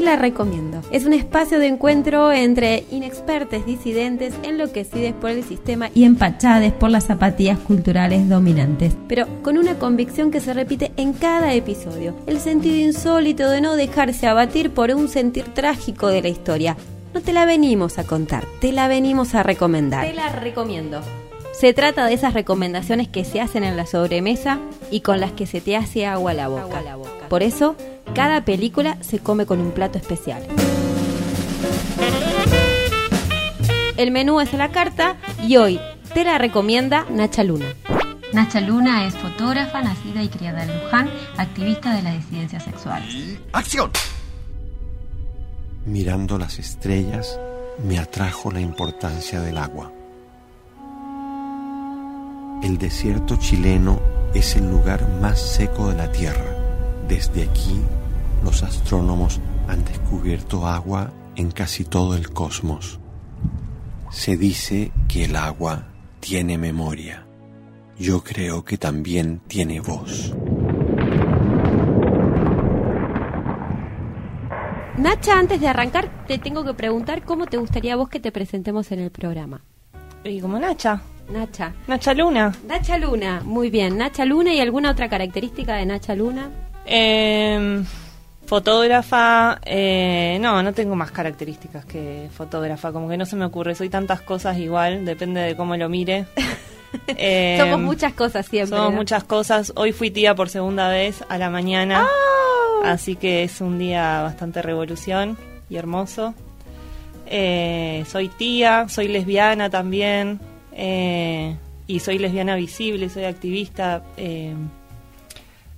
la recomiendo. Es un espacio de encuentro entre inexpertos disidentes enloquecidos por el sistema y empachades por las zapatillas culturales dominantes, pero con una convicción que se repite en cada episodio, el sentido insólito de no dejarse abatir por un sentir trágico de la historia. No te la venimos a contar, te la venimos a recomendar. Te la recomiendo. Se trata de esas recomendaciones que se hacen en la sobremesa y con las que se te hace agua a la boca. Por eso, cada película se come con un plato especial. El menú es a la carta y hoy te la recomienda Nacha Luna. Nacha Luna es fotógrafa, nacida y criada en Luján, activista de la disidencia sexual. ¡Acción! Mirando las estrellas, me atrajo la importancia del agua. El desierto chileno es el lugar más seco de la Tierra. Desde aquí, los astrónomos han descubierto agua en casi todo el cosmos. Se dice que el agua tiene memoria. Yo creo que también tiene voz. Nacha, antes de arrancar, te tengo que preguntar cómo te gustaría a vos que te presentemos en el programa. Y como Nacha. Nacha. Nacha Luna. Nacha Luna, muy bien. Nacha Luna y alguna otra característica de Nacha Luna. Eh, fotógrafa, eh, no, no tengo más características que fotógrafa, como que no se me ocurre, soy tantas cosas igual, depende de cómo lo mire. Eh, somos muchas cosas siempre. Somos muchas cosas. Hoy fui tía por segunda vez a la mañana, ¡Oh! así que es un día bastante revolución y hermoso. Eh, soy tía, soy lesbiana también, eh, y soy lesbiana visible, soy activista eh,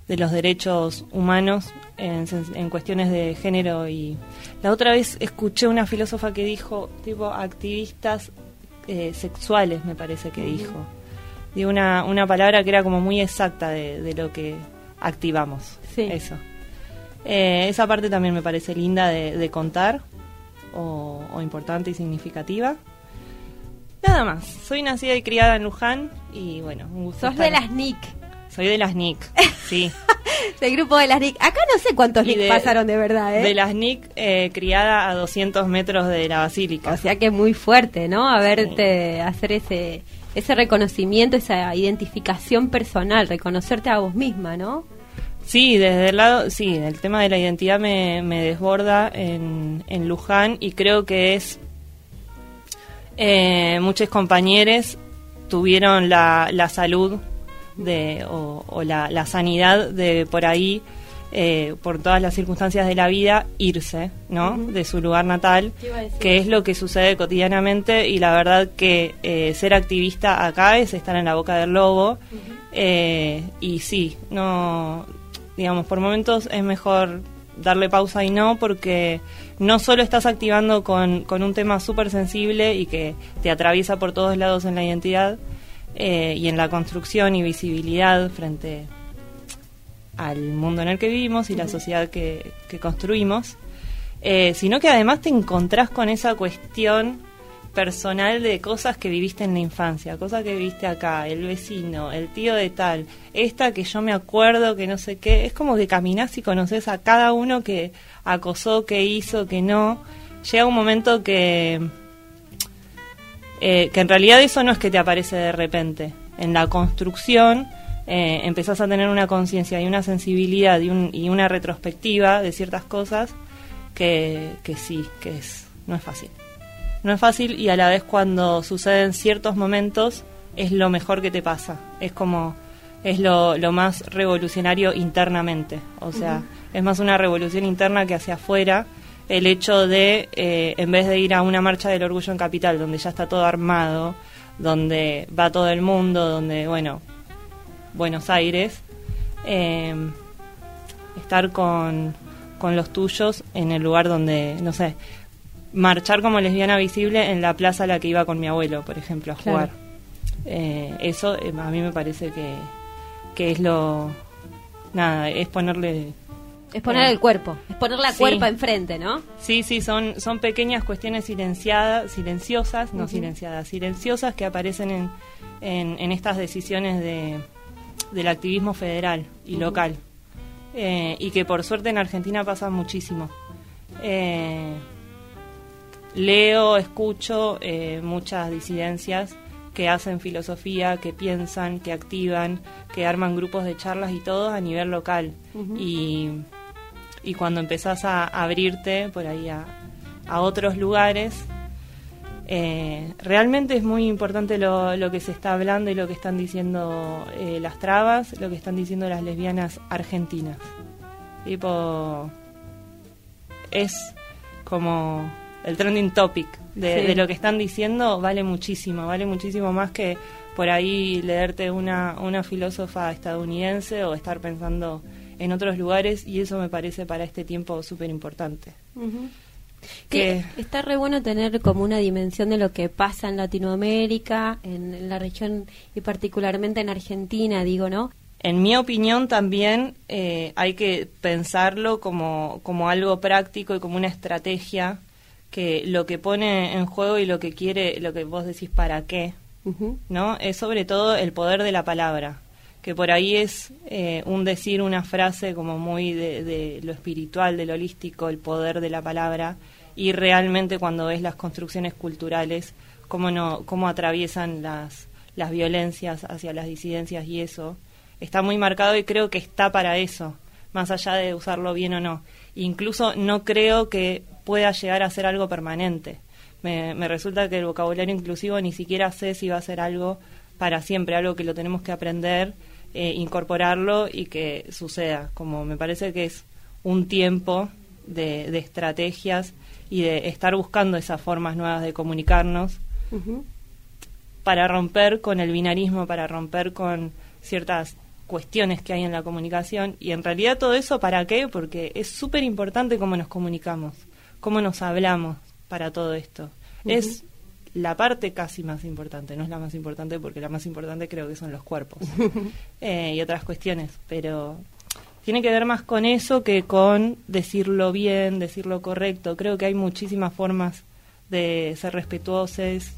de los derechos humanos en, en cuestiones de género. Y la otra vez escuché una filósofa que dijo tipo activistas eh, sexuales me parece que dijo. De una, una palabra que era como muy exacta de, de lo que activamos. Sí. eso. Eh, esa parte también me parece linda de, de contar o, o importante y significativa nada más soy nacida y criada en Luján y bueno un gusto Sos estar- de las NIC, soy de las NIC sí del grupo de las NIC. Acá no sé cuántos NIC de- pasaron de verdad, ¿eh? de las NIC eh, criada a 200 metros de la basílica O sea que es muy fuerte, ¿no? Haberte, hacer ese, ese reconocimiento, esa identificación personal, reconocerte a vos misma, ¿no? Sí, desde el lado, sí, el tema de la identidad me, me desborda en, en Luján y creo que es eh, muchos compañeros tuvieron la, la salud de, o, o la, la sanidad de por ahí, eh, por todas las circunstancias de la vida, irse, ¿no? De su lugar natal, que es lo que sucede cotidianamente y la verdad que eh, ser activista acá es estar en la boca del lobo eh, y sí, no, digamos, por momentos es mejor darle pausa y no, porque no solo estás activando con, con un tema súper sensible y que te atraviesa por todos lados en la identidad eh, y en la construcción y visibilidad frente al mundo en el que vivimos y la sociedad que, que construimos, eh, sino que además te encontrás con esa cuestión personal de cosas que viviste en la infancia, cosas que viviste acá, el vecino, el tío de tal, esta que yo me acuerdo, que no sé qué, es como que caminás y conoces a cada uno que acosó, que hizo, que no. Llega un momento que, eh, que en realidad eso no es que te aparece de repente. En la construcción eh, empezás a tener una conciencia y una sensibilidad y, un- y una retrospectiva de ciertas cosas que, que sí, que es, no es fácil. No es fácil y a la vez cuando suceden ciertos momentos es lo mejor que te pasa. Es como, es lo, lo más revolucionario internamente. O sea, es más una revolución interna que hacia afuera. El hecho de, eh, en vez de ir a una marcha del orgullo en Capital, donde ya está todo armado, donde va todo el mundo, donde, bueno, Buenos Aires, eh, estar con, con los tuyos en el lugar donde, no sé, marchar como lesbiana visible en la plaza a la que iba con mi abuelo, por ejemplo, a Claro. jugar. Eh, eso eh, a mí me parece que, que es lo... Nada, es ponerle... Es poner Eh, el cuerpo, es poner la sí. cuerpa enfrente, ¿no? Sí, sí, son, son pequeñas cuestiones silenciadas, silenciosas, no silenciadas, silenciosas que aparecen en, en, en estas decisiones de, del activismo federal y local. Eh, y que por suerte en Argentina pasa muchísimo. eh, leo, escucho eh, muchas disidencias que hacen filosofía, que piensan, que activan, que arman grupos de charlas y todo a nivel local. y, y, cuando empezás a abrirte por ahí a, a otros lugares, eh, realmente es muy importante lo, lo, que se está hablando y lo que están diciendo eh, las trabas, lo que están diciendo las lesbianas argentinas. Tipo, es como el trending topic de, lo que están diciendo, vale muchísimo, vale muchísimo más que por ahí leerte una, una filósofa estadounidense o estar pensando en otros lugares y eso me parece para este tiempo súper importante que está re bueno tener como una dimensión de lo que pasa en Latinoamérica, en, la región y particularmente en Argentina, digo, ¿no? En mi opinión también eh, hay que pensarlo como, como algo práctico y como una estrategia que lo que pone en juego y lo que quiere, lo que vos decís para qué, ¿no? Es sobre todo el poder de la palabra, que por ahí es eh, un decir una frase como muy de, de, lo espiritual, de lo holístico, el poder de la palabra, y realmente cuando ves las construcciones culturales, cómo, no, cómo atraviesan las, las violencias hacia las disidencias y eso, está muy marcado y creo que está para eso, más allá de usarlo bien o no. Incluso no creo que pueda llegar a ser algo permanente. Me, me resulta que el vocabulario inclusivo ni siquiera sé si va a ser algo para siempre, algo que lo tenemos que aprender, eh, incorporarlo y que suceda. Como me parece que es un tiempo de, de estrategias y de estar buscando esas formas nuevas de comunicarnos para romper con el binarismo, para romper con ciertas cuestiones que hay en la comunicación y en realidad todo eso para qué porque es súper importante cómo nos comunicamos cómo nos hablamos para todo esto es la parte casi más importante no es la más importante porque la más importante creo que son los cuerpos eh, y otras cuestiones pero tiene que ver más con eso que con decirlo bien, decirlo correcto. Creo que hay muchísimas formas de ser respetuosos,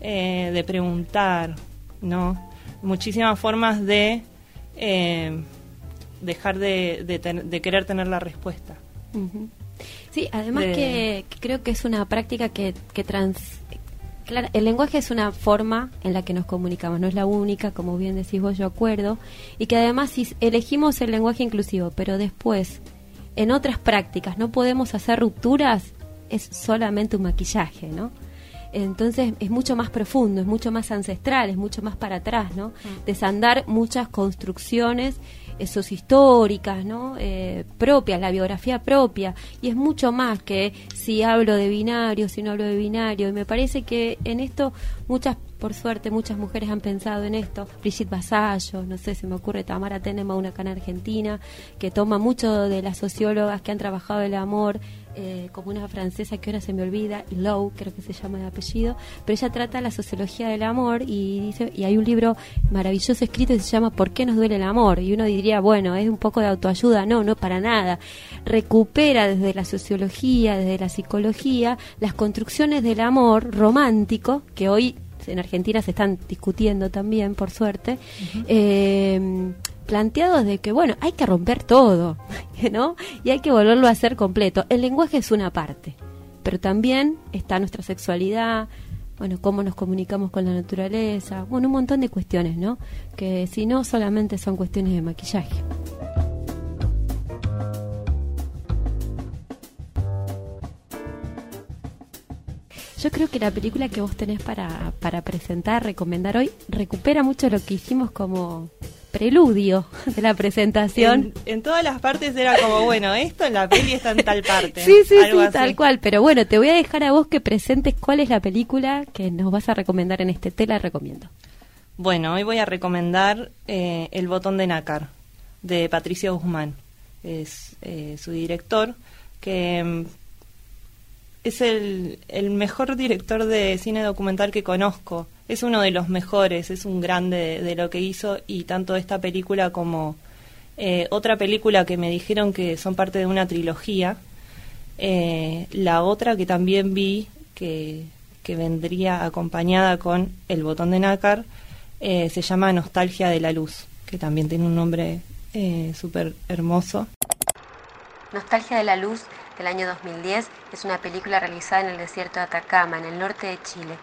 eh, de preguntar, ¿no? Muchísimas formas de eh, dejar de, de, querer tener la respuesta. Sí, además que, creo que es una práctica que, que trans, Claro, el lenguaje es una forma en la que nos comunicamos, no es la única, como bien decís vos, yo acuerdo, y que además si elegimos el lenguaje inclusivo, pero después en otras prácticas no podemos hacer rupturas, es solamente un maquillaje, ¿no? Entonces es mucho más profundo, es mucho más ancestral, es mucho más para atrás, ¿no? Mm. Desandar muchas construcciones esos históricas, ¿no? Eh, propias, la biografía propia, y es mucho más que si hablo de binario, si no hablo de binario, y me parece que en esto muchas, por suerte, muchas mujeres han pensado en esto, Brigitte Basallo, no sé, se me ocurre Tamara Tenema, una cana argentina, que toma mucho de las sociólogas que han trabajado el amor, eh, como una francesa que ahora se me olvida, Lowe, creo que se llama de apellido, pero ella trata la sociología del amor y dice y hay un libro maravilloso escrito que se llama ¿Por qué nos duele el amor? Y uno diría, bueno, es un poco de autoayuda, no, no para nada. Recupera desde la sociología, desde la psicología, las construcciones del amor romántico que hoy en Argentina se están discutiendo también, por suerte, eh, planteados de que, bueno, hay que romper todo, ¿no? Y hay que volverlo a hacer completo. El lenguaje es una parte, pero también está nuestra sexualidad, bueno, cómo nos comunicamos con la naturaleza, bueno, un montón de cuestiones, ¿no? Que si no solamente son cuestiones de maquillaje. Yo creo que la película que vos tenés para, para presentar, recomendar hoy, recupera mucho lo que hicimos como preludio de la presentación. En, todas las partes era como, bueno, esto en la peli está en tal parte. sí, sí, sí, tal cual. Pero bueno, te voy a dejar a vos que presentes cuál es la película que nos vas a recomendar en este. Te la recomiendo. Bueno, hoy voy a recomendar eh, El botón de nácar, de Patricio Guzmán. Es eh, su director, que mm, es el, el mejor director de cine documental que conozco es uno de los mejores, es un grande de, lo que hizo y tanto esta película como eh, otra película que me dijeron que son parte de una trilogía, eh, la otra que también vi que, que, vendría acompañada con El botón de nácar, eh, se llama Nostalgia de la Luz, que también tiene un nombre súper hermoso. Nostalgia de la Luz del año 2010, es una película realizada en el desierto de Atacama, en el norte de Chile.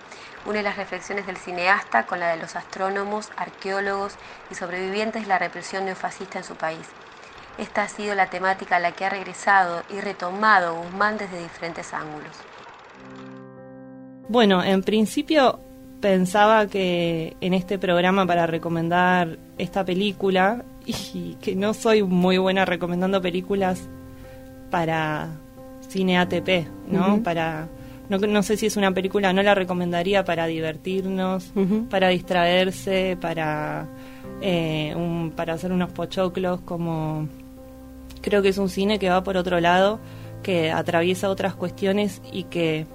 Une las reflexiones del cineasta con la de los astrónomos, arqueólogos y sobrevivientes de la represión neofascista en su país. Esta ha sido la temática a la que ha regresado y retomado Guzmán desde diferentes ángulos. Bueno, en principio pensaba que en este programa para recomendar esta película, y que no soy muy buena recomendando películas para cine ATP, ¿no? Para no, no, sé si es una película, no la recomendaría para divertirnos, para distraerse, para eh, un, para hacer unos pochoclos, como creo que es un cine que va por otro lado, que atraviesa otras cuestiones y que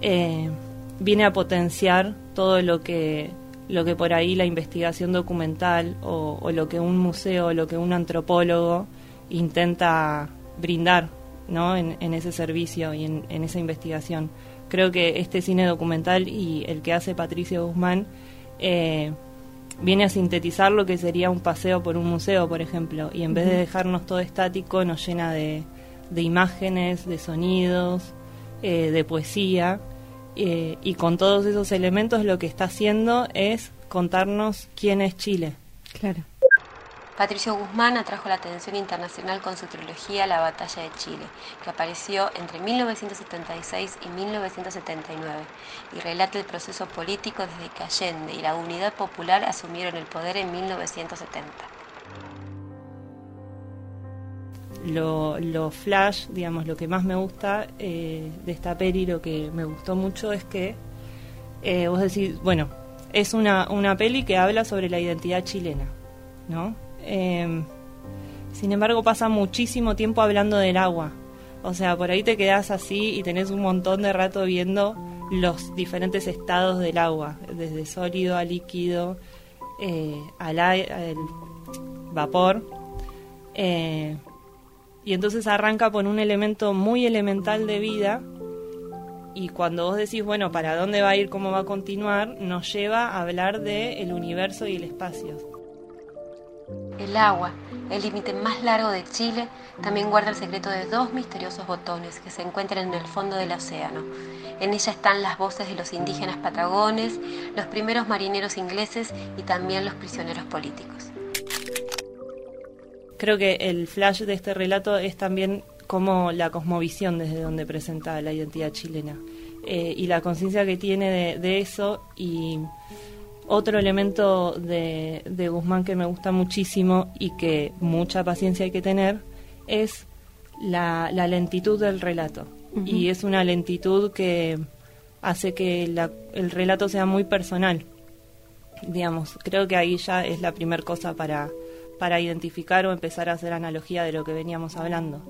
eh, viene a potenciar todo lo que lo que por ahí la investigación documental o, lo que un museo o lo que un antropólogo intenta brindar ¿no? en, ese servicio y en, esa investigación. Creo que este cine documental y el que hace Patricio Guzmán eh, viene a sintetizar lo que sería un paseo por un museo, por ejemplo, y en vez de dejarnos todo estático, nos llena de, imágenes, de sonidos, eh, de poesía, eh, y con todos esos elementos lo que está haciendo es contarnos quién es Chile. Claro. Patricio Guzmán atrajo la atención internacional con su trilogía La Batalla de Chile, que apareció entre 1976 y 1979, y relata el proceso político desde que Allende y la Unidad Popular asumieron el poder en 1970 lo, flash, digamos, lo que más me gusta eh, de esta peli, lo que me gustó mucho es que eh, vos decís, bueno, es una, una peli que habla sobre la identidad chilena, ¿no? Em, sin embargo, pasa muchísimo tiempo hablando del agua. O sea, por ahí te quedás así y tenés un montón de rato viendo los diferentes estados del agua, desde sólido a líquido, eh, al, vapor. Eh, y entonces arranca por un elemento muy elemental de vida y cuando vos decís, bueno, ¿para dónde va a ir, cómo va a continuar? Nos lleva a hablar del el universo y el espacio. El agua, el límite más largo de Chile, también guarda el secreto de dos misteriosos botones que se encuentran en el fondo del océano. En ella están las voces de los indígenas patagones, los primeros marineros ingleses y también los prisioneros políticos creo que el flash de este relato es también como la cosmovisión desde donde presenta la identidad chilena eh, y la conciencia que tiene de, eso y otro elemento de, Guzmán que me gusta muchísimo y que mucha paciencia hay que tener es la, lentitud del relato y es una lentitud que hace que el relato sea muy personal digamos creo que ahí ya es la primera cosa para para identificar o empezar a hacer analogía de lo que veníamos hablando.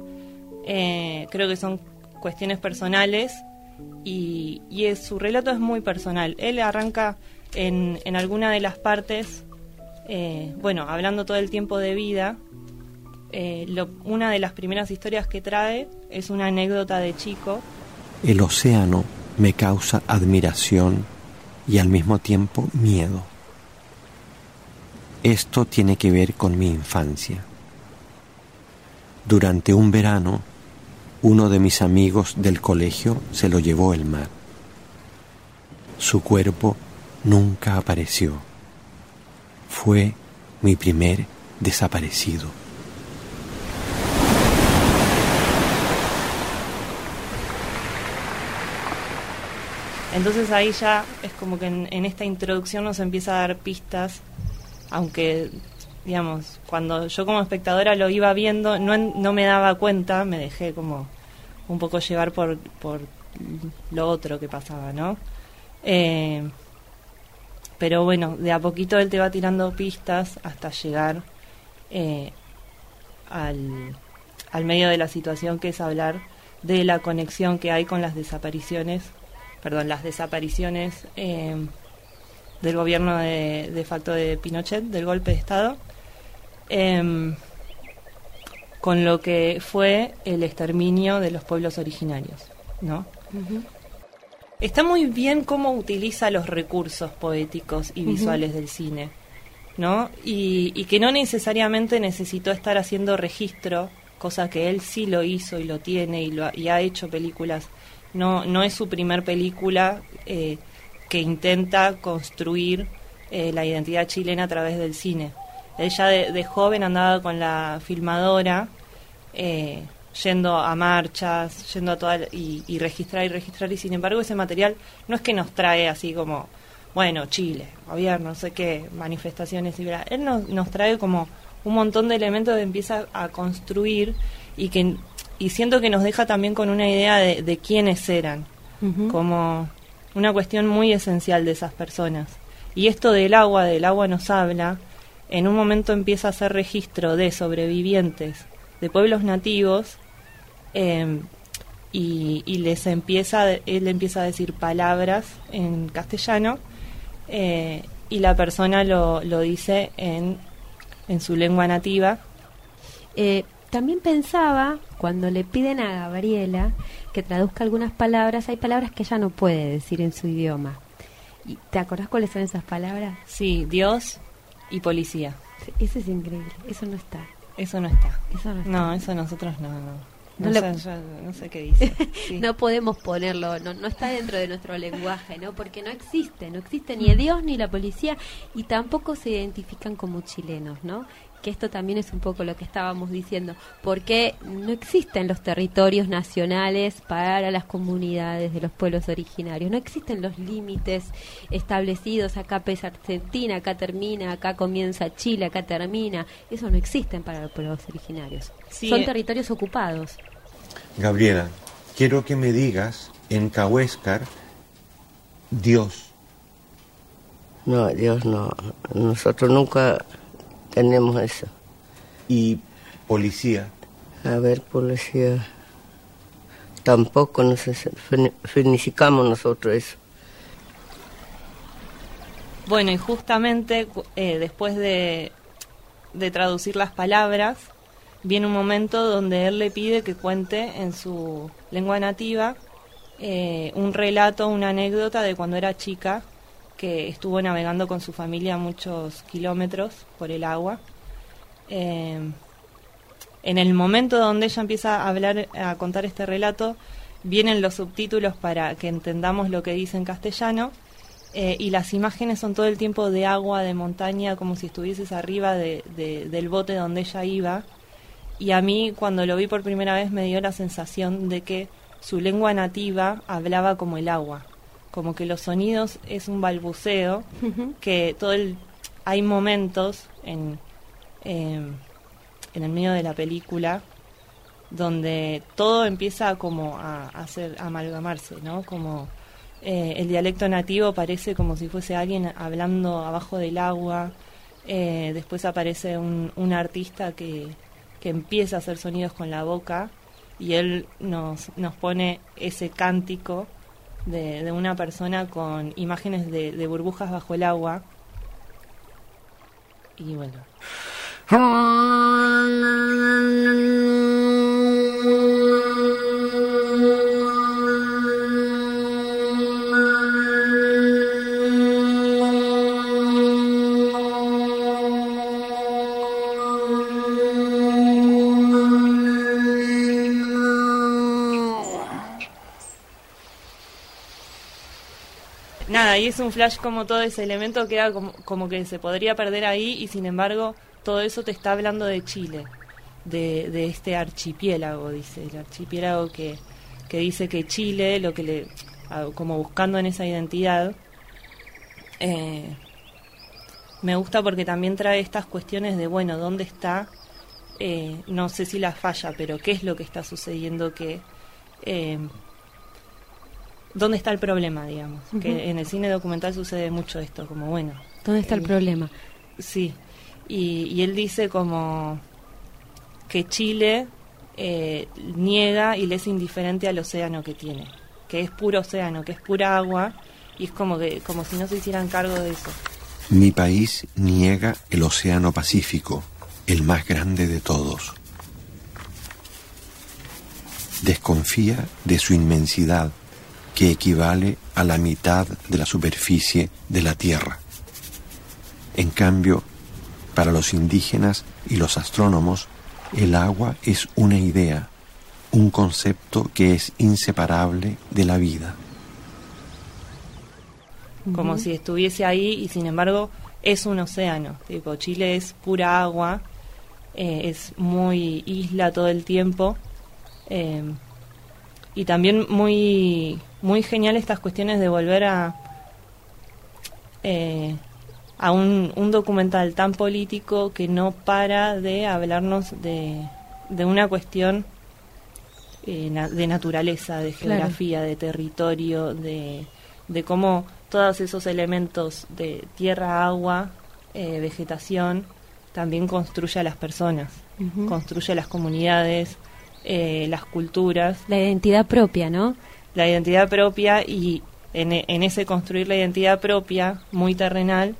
Eh, creo que son cuestiones personales y, su relato es muy personal. Él arranca en, en alguna de las partes, eh, bueno, hablando todo el tiempo de vida. Eh, una de las primeras historias que trae es una anécdota de chico. El océano me causa admiración y al mismo tiempo miedo. Esto tiene que ver con mi infancia. Durante un verano, uno de mis amigos del colegio se lo llevó el mar. Su cuerpo nunca apareció. Fue mi primer desaparecido. Entonces ahí ya es como que en, esta introducción nos empieza a dar pistas aunque digamos, cuando yo como espectadora lo iba viendo, no, no me daba cuenta, me dejé como un poco llevar por, por lo otro que pasaba, ¿no? Eh, pero bueno, de a poquito él te va tirando pistas hasta llegar eh, al, al medio de la situación que es hablar de la conexión que hay con las desapariciones, perdón, las desapariciones eh, del gobierno de, facto de Pinochet, del golpe de Estado, em, con lo que fue el exterminio de los pueblos originarios, ¿no? Está muy bien cómo utiliza los recursos poéticos y visuales del cine, ¿no? Y, y, que no necesariamente necesitó estar haciendo registro cosa que él sí lo hizo y lo tiene y, lo ha, y ha hecho películas. No, no es su primer película eh, que intenta construir eh, la identidad chilena a través del cine. Ella de, de joven andaba con la filmadora, eh, yendo a marchas, yendo a toda y, y, registrar y registrar y sin embargo ese material no es que nos trae así como bueno Chile, gobierno, no sé qué, manifestaciones y él nos, nos trae como un montón de elementos que empieza a construir y que y siento que nos deja también con una idea de, de quiénes eran, como una cuestión muy esencial de esas personas. Y esto del agua, del agua nos habla, en un momento empieza a hacer registro de sobrevivientes de pueblos nativos eh, y, y, les empieza, él empieza a decir palabras en castellano eh, y la persona lo, lo dice en, en su lengua nativa. Eh, también pensaba, cuando le piden a Gabriela que traduzca algunas palabras, hay palabras que ella no puede decir en su idioma. ¿Y ¿Te acordás cuáles son esas palabras? Sí, Dios y policía. Eso es increíble, eso no está. Eso no está. Eso no, está. no eso nosotros no, no. No, No sé, lo- yo no sé qué dice. Sí. No podemos ponerlo, no, no está dentro de nuestro lenguaje, ¿no? Porque no existe, no existe ni Dios ni la policía y tampoco se identifican como chilenos, ¿no? Que esto también es un poco lo que estábamos diciendo, porque no existen los territorios nacionales para las comunidades de los pueblos originarios, no existen los límites establecidos, acá pesa Argentina, acá termina, acá comienza Chile, acá termina, eso no existen para los pueblos originarios. Sí, Son eh. territorios ocupados. Gabriela, quiero que me digas en Cahuéscar, Dios. No, Dios no. Nosotros nunca tenemos eso. y policía. A ver, policía. Tampoco nos fin- significamos nosotros eso. Bueno, y justamente eh, después de, de traducir las palabras, viene un momento donde él le pide que cuente en su lengua nativa eh, un relato, una anécdota de cuando era chica, que estuvo navegando con su familia muchos kilómetros por el agua. Eh, en el momento donde ella empieza a hablar, a contar este relato, vienen los subtítulos para que entendamos lo que dice en castellano. Eh, y las imágenes son todo el tiempo de agua, de montaña, como si estuvieses arriba de, de- del bote donde ella iba. Y a mí, cuando lo vi por primera vez, me dio la sensación de que su lengua nativa hablaba como el agua, como que los sonidos es un balbuceo, que todo el hay momentos en eh, en el medio de la película donde todo empieza como a, a hacer a amalgamarse, ¿no? Como eh, el dialecto nativo parece como si fuese alguien hablando abajo del agua. eh, después aparece un, un artista que, que empieza a hacer sonidos con la boca y él nos, nos pone ese cántico de, de una persona con imágenes de, de burbujas bajo el agua. Y bueno, Y es un flash como todo ese elemento que era como, como que se podría perder ahí y sin embargo todo eso te está hablando de Chile, de, este archipiélago, dice, el archipiélago que, que dice que Chile, lo que le, como buscando en esa identidad, eh, me gusta porque también trae estas cuestiones de, bueno, ¿dónde está? Eh, no sé si la falla, pero ¿qué es lo que está sucediendo que... eh, ¿Dónde está el problema, digamos? Que en el cine documental sucede mucho esto, como bueno, ¿Dónde está el el- problema? Sí, y, y él dice como que Chile eh, niega y le es indiferente al océano que tiene, que es puro océano, que es pura agua, y es como que como si no se hicieran cargo de eso. Mi país niega el Océano Pacífico, el más grande de todos. Desconfía de su inmensidad, que equivale a la mitad de la superficie de la Tierra. En cambio, para los indígenas y los astrónomos, El agua es una idea, un concepto que es inseparable de la vida. Como si estuviese ahí y sin embargo es un océano. Tipo, Chile es pura agua, eh, es muy isla todo el tiempo. Eh, y también muy, muy genial estas cuestiones de volver a, eh, a un, un, documental tan político que no para de hablarnos de, de una cuestión de naturaleza, de geografía, de territorio, de, de cómo todos esos elementos de tierra, agua, vegetación, también construye a las personas, construye a las comunidades, eh, las culturas. La identidad propia, ¿no? La identidad propia y en, en, ese construir la identidad propia, muy terrenal,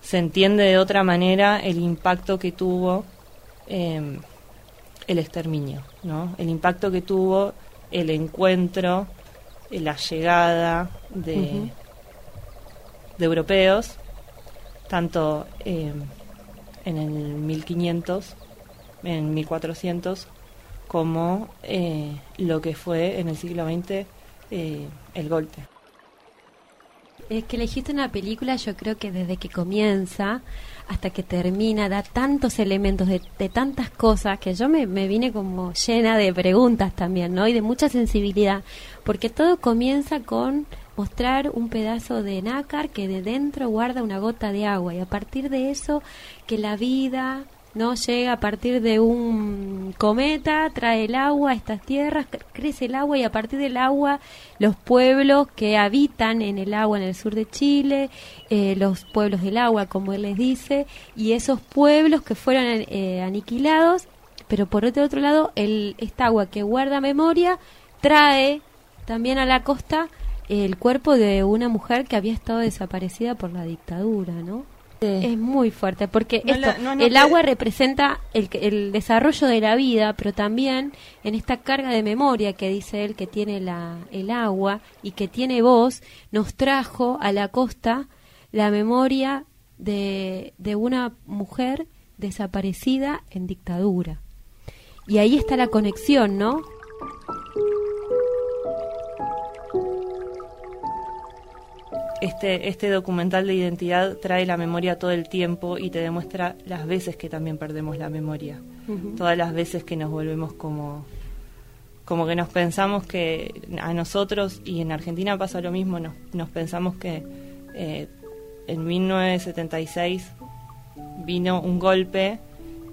se entiende de otra manera el impacto que tuvo eh, el exterminio, ¿no? El impacto que tuvo el encuentro, la llegada de, de europeos, tanto eh, en el 1500, en 1400, como eh, lo que fue en el siglo XX eh, el golpe. Es que elegiste una película, yo creo que desde que comienza hasta que termina, da tantos elementos de, tantas cosas que yo me, me, vine como llena de preguntas también, ¿no? Y de mucha sensibilidad, porque todo comienza con mostrar un pedazo de nácar que de dentro guarda una gota de agua y a partir de eso que la vida no llega a partir de un cometa, trae el agua a estas tierras, crece el agua y a partir del agua los pueblos que habitan en el agua en el sur de Chile, eh, los pueblos del agua, como él les dice, y esos pueblos que fueron eh, aniquilados, pero por otro, otro lado, el, esta agua que guarda memoria trae también a la costa el cuerpo de una mujer que había estado desaparecida por la dictadura, ¿no? Es muy fuerte porque esto, el agua representa el, el, desarrollo de la vida, pero también en esta carga de memoria que dice él que tiene la, el agua y que tiene voz, nos trajo a la costa la memoria de, de una mujer desaparecida en dictadura. Y ahí está la conexión, ¿no? Este, este documental de identidad trae la memoria todo el tiempo y te demuestra las veces que también perdemos la memoria. Todas las veces que nos volvemos como, como que nos pensamos que a nosotros, y en Argentina pasa lo mismo, nos, nos pensamos que eh, en 1976 vino un golpe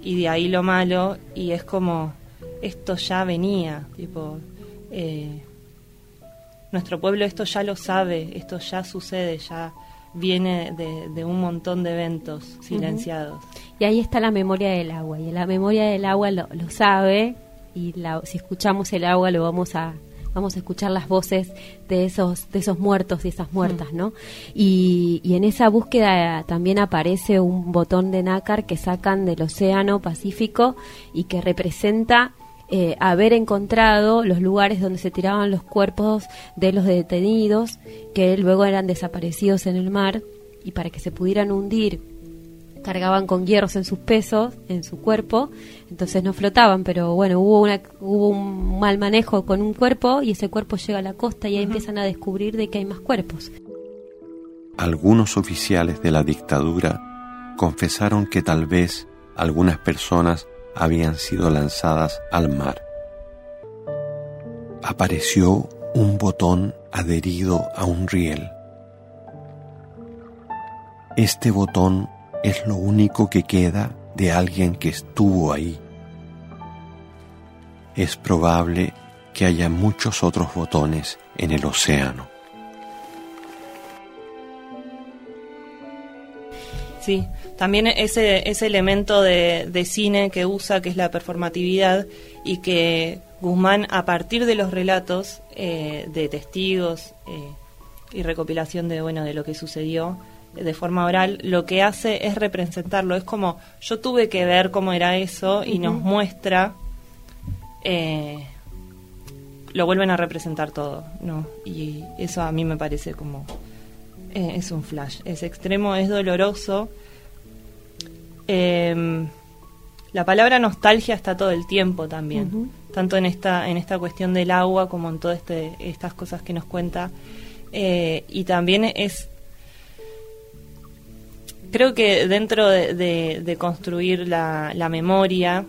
y de ahí lo malo y es como esto ya venía, tipo... Eh, nuestro pueblo esto ya lo sabe, esto ya sucede, ya viene de, un montón de eventos silenciados. Y ahí está la memoria del agua, y la memoria del agua lo, sabe, y si escuchamos el agua lo vamos a vamos a escuchar las voces de esos de esos muertos y esas muertas, ¿no? Y, y, en esa búsqueda también aparece un botón de nácar que sacan del océano Pacífico y que representa eh, haber encontrado los lugares donde se tiraban los cuerpos de los detenidos, que luego eran desaparecidos en el mar, y para que se pudieran hundir cargaban con hierros en sus pesos, en su cuerpo, entonces no flotaban, pero bueno, hubo, una, hubo un mal manejo con un cuerpo y ese cuerpo llega a la costa y ahí empiezan a descubrir de que hay más cuerpos. Algunos oficiales de la dictadura confesaron que tal vez algunas personas habían sido lanzadas al mar. Apareció un botón adherido a un riel. Este botón es lo único que queda de alguien que estuvo ahí. Es probable que haya muchos otros botones en el océano. Sí, también ese, ese elemento de, de, cine que usa, que es la performatividad, y que Guzmán, a partir de los relatos eh, de testigos eh, y recopilación de, bueno, de lo que sucedió de forma oral, lo que hace es representarlo. Es como, yo tuve que ver cómo era eso y nos muestra, eh, lo vuelven a representar todo, ¿no? Y eso a mí me parece como eh, es un flash, es extremo, es doloroso. Em, la palabra nostalgia está todo el tiempo también, tanto en esta, en esta cuestión del agua como en todas este, estas cosas que nos cuenta. Eh, y también es, creo que dentro de, construir la, memoria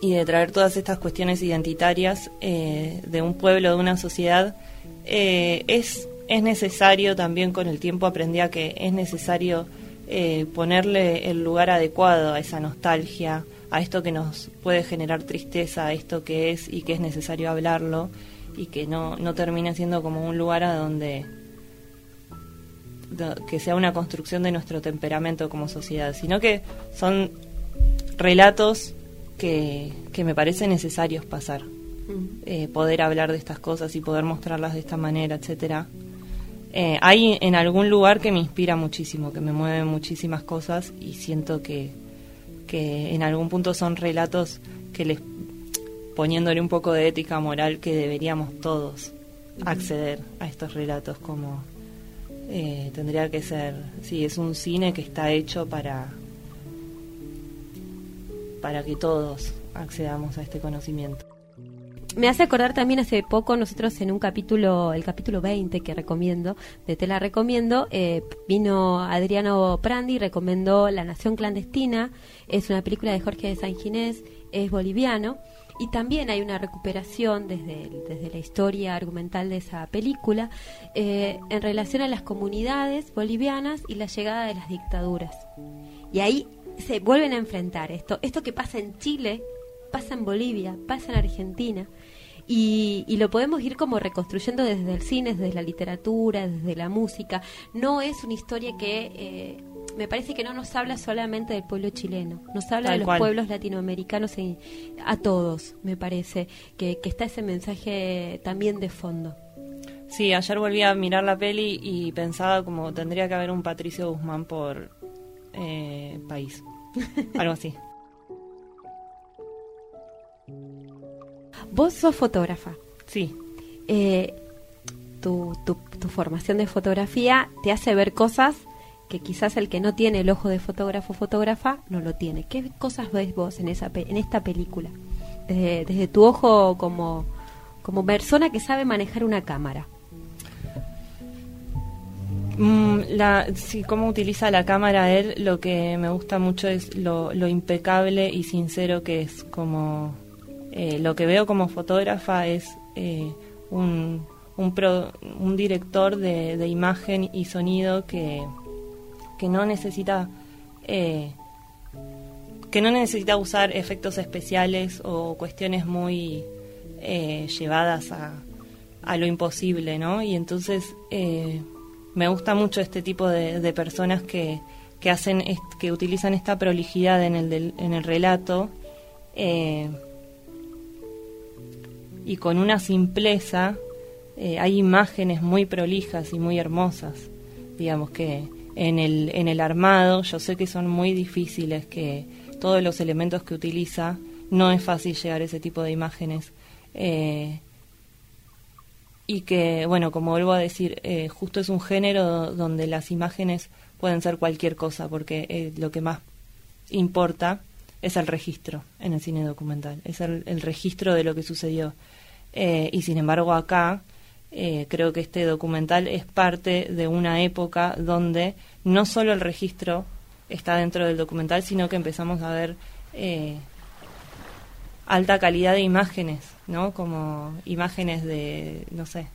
y de traer todas estas cuestiones identitarias eh, de un pueblo, de una sociedad, eh, es, es necesario también con el tiempo aprendí a que es necesario eh, ponerle el lugar adecuado a esa nostalgia, a esto que nos puede generar tristeza, a esto que es y que es necesario hablarlo y que no, no termine siendo como un lugar a donde que sea una construcción de nuestro temperamento como sociedad, sino que son relatos que, que me parecen necesarios pasar, eh, poder hablar de estas cosas y poder mostrarlas de esta manera, etcétera. Eh, hay en algún lugar que me inspira muchísimo, que me mueve muchísimas cosas y siento que, que en algún punto son relatos que les poniéndole un poco de ética moral que deberíamos todos acceder a estos relatos como eh, tendría que ser sí es un cine que está hecho para para que todos accedamos a este conocimiento me hace acordar también hace poco nosotros en un capítulo, el capítulo 20 que recomiendo, de Te la recomiendo, eh, vino Adriano Prandi, recomendó La Nación Clandestina, es una película de Jorge de San Ginés, es boliviano, y también hay una recuperación desde, desde la historia argumental de esa película eh, en relación a las comunidades bolivianas y la llegada de las dictaduras. Y ahí se vuelven a enfrentar esto, esto que pasa en Chile, pasa en Bolivia, pasa en Argentina, y, lo podemos ir como reconstruyendo desde el cine, desde la literatura, desde la música. No es una historia que eh, me parece que no nos habla solamente del pueblo chileno, nos habla de los pueblos latinoamericanos a todos, me parece, que, está ese mensaje también de fondo. Sí, ayer volví a mirar la peli y pensaba como tendría que haber un Patricio Guzmán por eh, país, algo así. Vos sos fotógrafa. Sí. Eh, tu, tu, formación de fotografía te hace ver cosas que quizás el que no tiene el ojo de fotógrafo fotógrafa no lo tiene. ¿Qué cosas ves vos en, esa, en esta película? Desde, tu ojo como, como persona que sabe manejar una cámara. Mm, la, sí, cómo utiliza la cámara él, lo que me gusta mucho es lo, lo impecable y sincero que es, como eh, lo que veo como fotógrafa es eh, un, un, director de, imagen y sonido que, que no necesita eh, que no necesita usar efectos especiales o cuestiones muy llevadas a, a, lo imposible, ¿no? Y entonces me gusta mucho este tipo de, personas que, que hacen que utilizan esta prolijidad en el, en el relato y con una simpleza eh, hay imágenes muy prolijas y muy hermosas. Digamos que en el, en el armado yo sé que son muy difíciles, que todos los elementos que utiliza no es fácil llegar a ese tipo de imágenes. Eh, y que, bueno, como vuelvo a decir, eh, justo es un género donde las imágenes pueden ser cualquier cosa, porque lo que más importa es el registro en el cine documental, es el registro de lo que sucedió. Eh, y sin embargo acá eh, creo que este documental es parte de una época donde no solo el registro está dentro del documental, sino que empezamos a ver eh, alta calidad de imágenes, ¿no? Como imágenes de, no sé,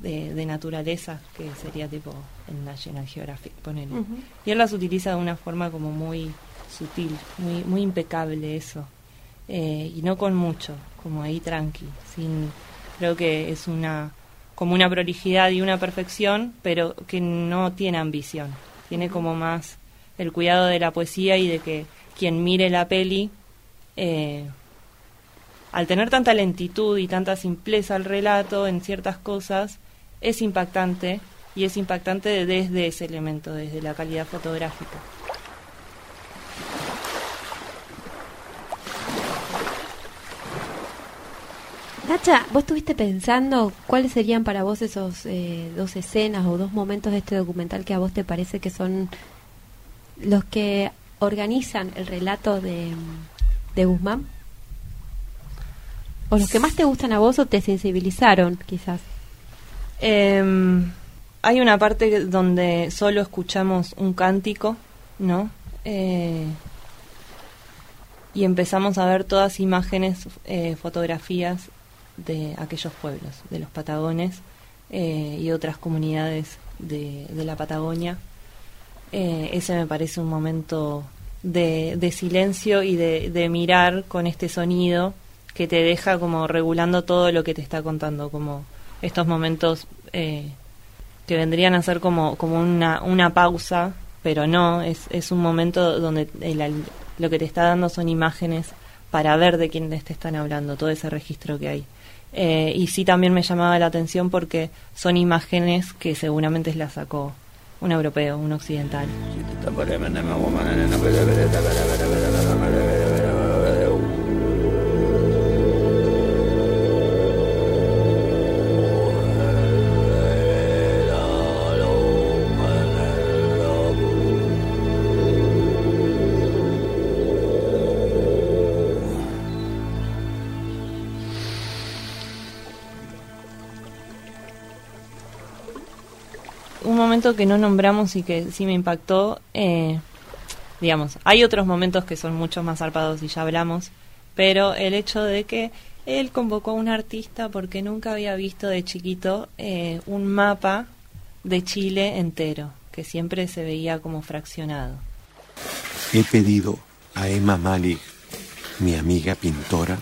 de, naturaleza, que sería tipo en National Geographic, ponele. Y él las utiliza de una forma como muy sutil, muy, muy impecable eso. y no con mucho, como ahí tranqui, sin creo que es una como una prolijidad y una perfección, pero que no tiene ambición. Tiene como más el cuidado de la poesía y de que quien mire la peli, eh, al tener tanta lentitud y tanta simpleza al relato en ciertas cosas, es impactante y es impactante desde ese elemento, desde la calidad fotográfica. Nacha, vos estuviste pensando cuáles serían para vos esos eh, dos escenas o dos momentos de este documental que a vos te parece que son los que organizan el relato de, Guzmán? ¿O los que más te gustan a vos o te sensibilizaron, quizás? Em, hay una parte donde solo escuchamos un cántico, ¿no? Eh, y empezamos a ver todas imágenes, eh, fotografías de aquellos pueblos, de los Patagones eh, y otras comunidades de, la Patagonia. ese me parece un momento de, de silencio y de, de, mirar con este sonido que te deja como regulando todo lo que te está contando, como estos momentos eh, que vendrían a ser como, como una, una pausa, pero no, es, es un momento donde lo que te está dando son imágenes para ver de quién te están hablando, todo ese registro que hay. Eh, y sí también me llamaba la atención porque son imágenes que seguramente las sacó un europeo, un occidental. Que no nombramos y que sí me impactó, eh, digamos, hay otros momentos que son mucho más zarpados y ya hablamos, pero el hecho de que él convocó a un artista porque nunca había visto de chiquito eh, un mapa de Chile entero, que siempre se veía como fraccionado. He pedido a Emma Malik, mi amiga pintora,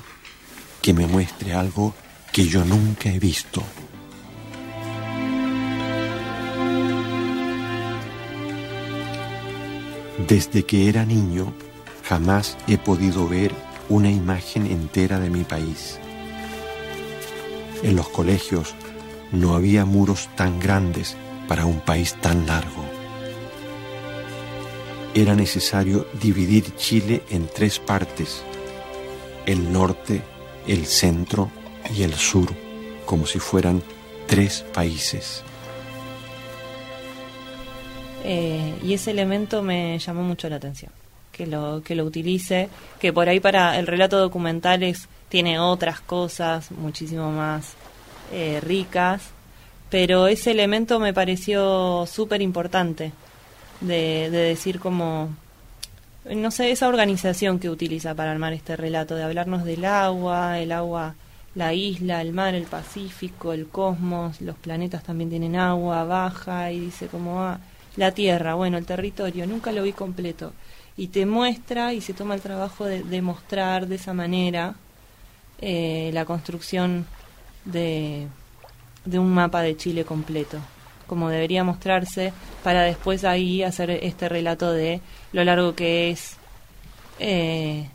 que me muestre algo que yo nunca he visto. Desde que era niño, jamás he podido ver una imagen entera de mi país. En los colegios no había muros tan grandes para un país tan largo. Era necesario dividir Chile en tres partes, el norte, el centro y el sur, como si fueran tres países. Eh, y ese elemento me llamó mucho la atención, que lo, que lo utilice, que por ahí para el relato documental tiene otras cosas muchísimo más eh, ricas, pero ese elemento me pareció súper importante de, de decir como, no sé, esa organización que utiliza para armar este relato, de hablarnos del agua, el agua la isla, el mar, el Pacífico, el cosmos, los planetas también tienen agua, baja y dice como ah, la tierra, bueno, el territorio, nunca lo vi completo. Y te muestra y se toma el trabajo de, mostrar de esa manera eh, la construcción de, de un mapa de Chile completo, como debería mostrarse, para después ahí hacer este relato de lo largo que es eh,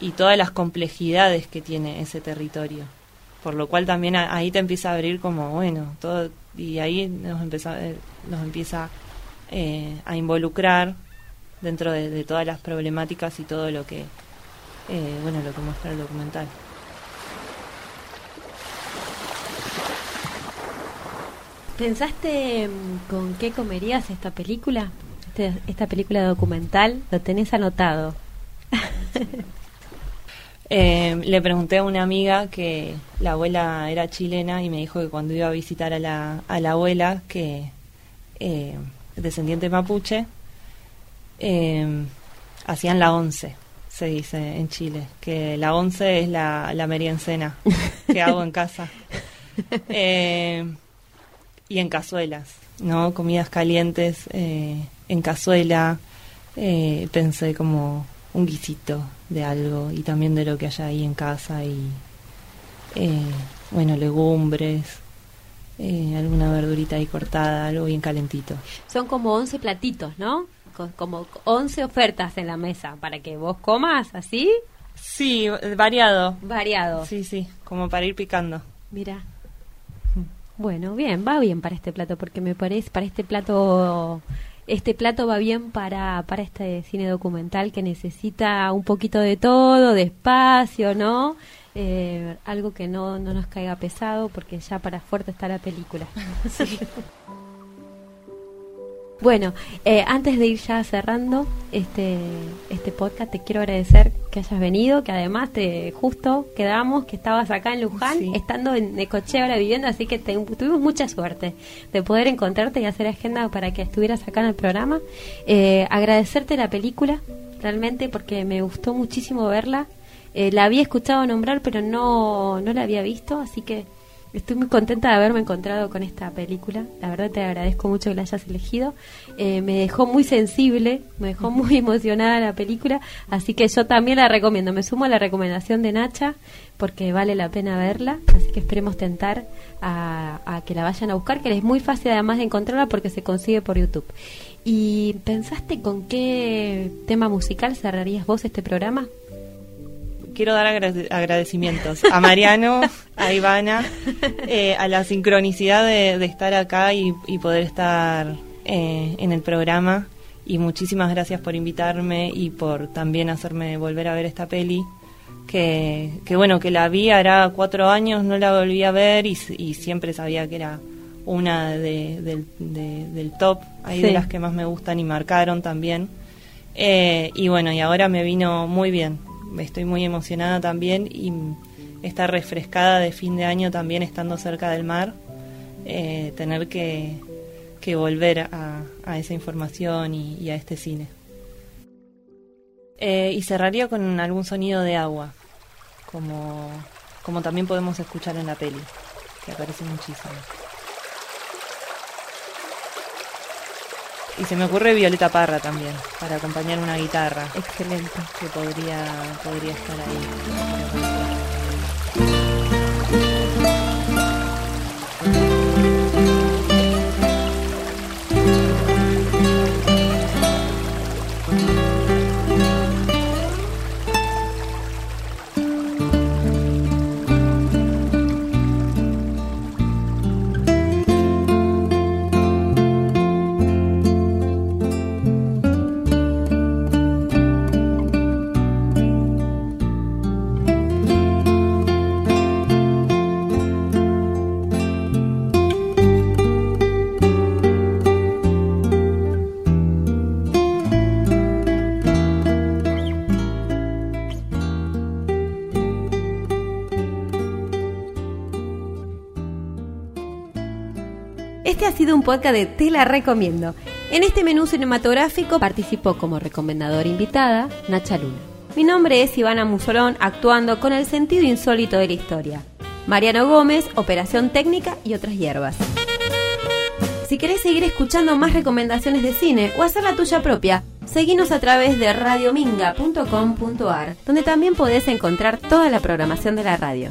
y todas las complejidades que tiene ese territorio. Por lo cual también ahí te empieza a abrir como, bueno, todo, y ahí nos, empieza, eh, nos empieza eh, a involucrar dentro de, todas las problemáticas y todo lo que eh, bueno lo que muestra el documental ¿Pensaste mm, con qué comerías esta película? Este, esta película documental, ¿lo tenés anotado? Eh, le pregunté a una amiga que la abuela era chilena y me dijo que cuando iba a visitar a la, a la abuela que descendiente mapuche, eh, hacían la once, se dice en Chile, que la once es la, la meriendcena que hago en casa. Eh, y en cazuelas, ¿no? Comidas calientes eh, en cazuela. pensé como un guisito de algo y también de lo que haya ahí en casa y, bueno, legumbres, eh, alguna verdurita ahí cortada, algo bien calentito. Son como 11 platitos, ¿no? como 11 ofertas en la mesa para que vos comas así. Sí, variado. Variado. Sí, sí, como para ir picando. Mira. Bueno, bien, va bien para este plato porque me parece para este plato este plato va bien para para este cine documental que necesita un poquito de todo, de espacio, ¿no? Eh, algo que no, no nos caiga pesado porque ya para fuerte está la película. Bueno, eh, antes de ir ya cerrando este, este podcast, te quiero agradecer que hayas venido, que además te justo quedamos, que estabas acá en Luján, estando en Necochea ahora viviendo, así que tuvimos mucha suerte de poder encontrarte y hacer agenda para que estuvieras acá en el programa. Eh, agradecerte la película, realmente, porque me gustó muchísimo verla. Eh, la había escuchado nombrar, pero no, no la había visto, así que Estoy muy contenta de haberme encontrado con esta película. La verdad te agradezco mucho que la hayas elegido. Eh, me dejó muy sensible, me dejó muy emocionada la película, así que yo también la recomiendo. Me sumo a la recomendación de Nacha porque vale la pena verla, así que esperemos tentar a, a que la vayan a buscar, que es muy fácil además de encontrarla porque se consigue por YouTube. ¿Y pensaste con qué tema musical cerrarías vos este programa? Quiero dar agradecimientos a Mariano, a Ivana, eh, a la sincronicidad de, estar acá y, poder estar eh, en el programa. Y muchísimas gracias por invitarme y por también hacerme volver a ver esta peli. Que, bueno, que la vi hará cuatro años, no la volví a ver y, siempre sabía que era una del, top, hay de las que más me gustan y marcaron también. Eh, y bueno, y ahora me vino muy bien estoy muy emocionada también y estar refrescada de fin de año también estando cerca del mar, eh, tener que, volver a, esa información y, a este cine. Eh, y cerraría con algún sonido de agua, como, como también podemos escuchar en la peli, que aparece muchísimo. Y se me ocurre Violeta Parra también, para acompañar una guitarra. Excelente. Que podría, podría estar ahí. Podcast de Te la recomiendo. En este menú cinematográfico participó como recomendadora invitada Nacha Luna. Mi nombre es Ivana Musolón, actuando con el sentido insólito de la historia. Mariano Gómez, operación técnica y otras hierbas. Si querés seguir escuchando más recomendaciones de cine o hacer la tuya propia, seguinos a través de radiominga.com.ar, donde también podés encontrar toda la programación de la radio.